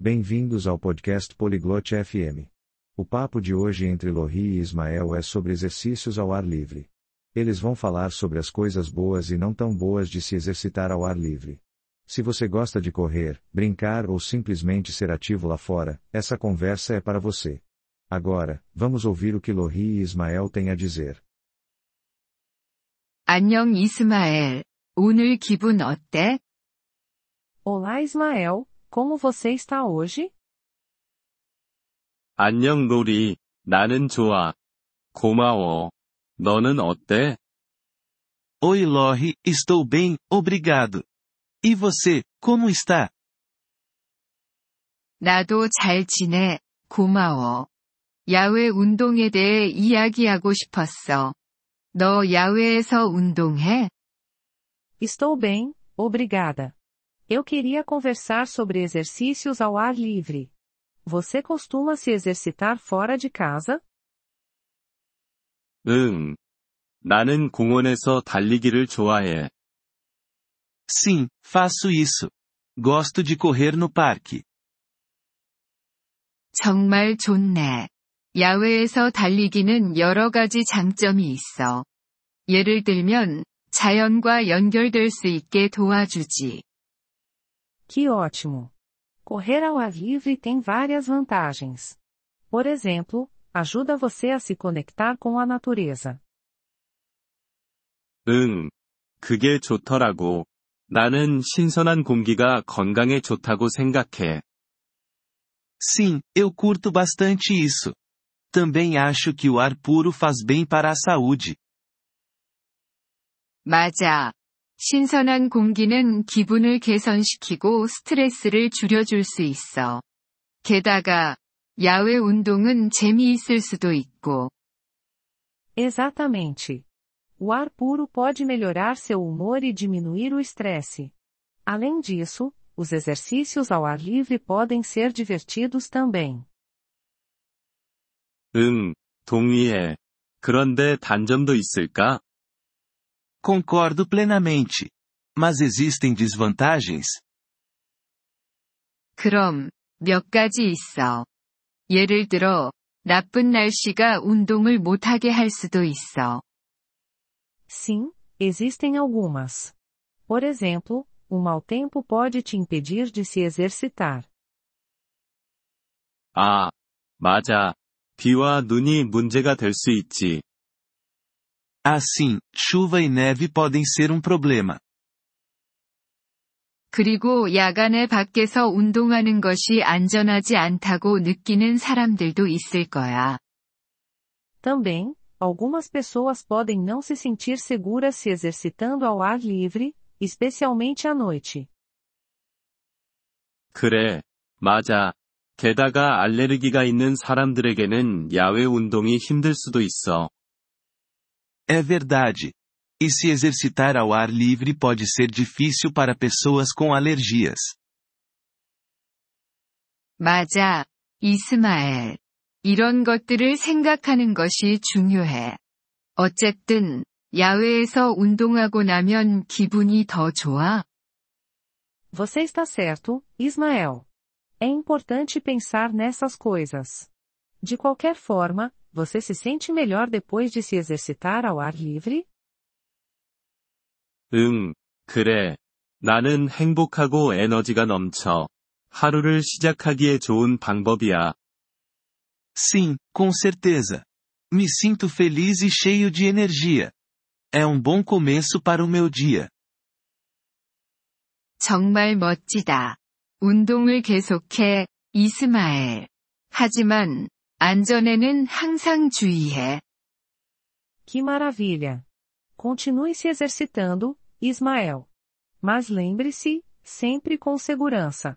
Bem-vindos ao podcast Poliglote FM. O papo de hoje entre Lohri e Ismael é sobre exercícios ao ar livre. Eles vão falar sobre as coisas boas e não tão boas de se exercitar ao ar livre. Se você gosta de correr, brincar ou simplesmente ser ativo lá fora, essa conversa é para você. Agora, vamos ouvir o que Lohri e Ismael têm a dizer. 안녕 이스마엘. 오늘 기분 어때? Olá Ismael, como você está hoje? 안녕 로리, 나는 좋아. 고마워. 너는 어때? Oi Lori, estou bem, obrigado. E você, como está? 나도 잘 지내. 고마워. 야외 운동에 대해 이야기하고 싶었어. 너 야외에서 운동해? Estou bem, obrigada. Eu queria conversar sobre exercícios ao ar livre. Você costuma se exercitar fora de casa? 응. 나는 공원에서 달리기를 좋아해. Sim, faço isso. Gosto de correr no parque. 정말 좋네. 야외에서 달리기는 여러 가지 장점이 있어. 예를 들면, 자연과 연결될 수 있게 도와주지. Que ótimo! Correr ao ar livre tem várias vantagens. Por exemplo, ajuda você a se conectar com a natureza. 응. 그게 좋더라고. 나는 신선한 공기가 건강에 좋다고 생각해. Sim, eu curto bastante isso. Também acho que o ar puro faz bem para a saúde. 맞아. 신선한 공기는 기분을 개선시키고 스트레스를 줄여줄 수 있어. 게다가, 야외 운동은 재미있을 수도 있고. Exatamente. O ar puro pode melhorar seu humor e diminuir o estresse. Além disso, os exercícios ao ar livre podem ser divertidos também. 응, 동의해. 그런데 단점도 있을까? Concordo plenamente. Mas existem desvantagens? 그럼, 몇 가지 있어. 예를 들어, 나쁜 날씨가 운동을 못하게 할 수도 있어. Sim, existem algumas. Por exemplo, o mau tempo pode te impedir de se exercitar. 아, 맞아. 비와 눈이 문제가 될 수 있지. Assim, chuva e neve podem ser um problema. 그리고 야간에 밖에서 운동하는 것이 안전하지 않다고 느끼는 사람들도 있을 거야. Também, algumas pessoas podem não se sentir seguras se exercitando ao ar livre, especialmente à noite. 그래, 맞아. 게다가 알레르기가 있는 사람들에게는 야외 운동이 힘들 수도 있어. É verdade. E se exercitar ao ar livre pode ser difícil para pessoas com alergias. 맞아, 이스마엘. 이런 것들을 생각하는 것이 중요해. 어쨌든, 야외에서 운동하고 나면 기분이 더 좋아? Você está certo, Ismael. É importante pensar nessas coisas. De qualquer forma, você se sente melhor depois de se exercitar ao ar livre? 응, 그래. 나는 행복하고 에너지가 넘쳐. 하루를 시작하기에 좋은 방법이야. Sim, com certeza. Me sinto feliz e cheio de energia. É um bom começo para o meu dia. 정말 멋지다. 운동을 계속해, 이스마엘. 하지만, 안전에는 항상 주의해. Que maravilha! Continue se exercitando, Ismael. Mas lembre-se, sempre com segurança.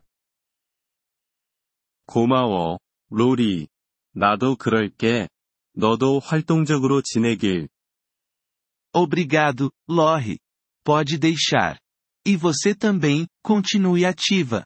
고마워, 로리. 나도 그럴게. 너도 활동적으로 지내길. Obrigado, Lori. Pode deixar. E você também, continue ativa.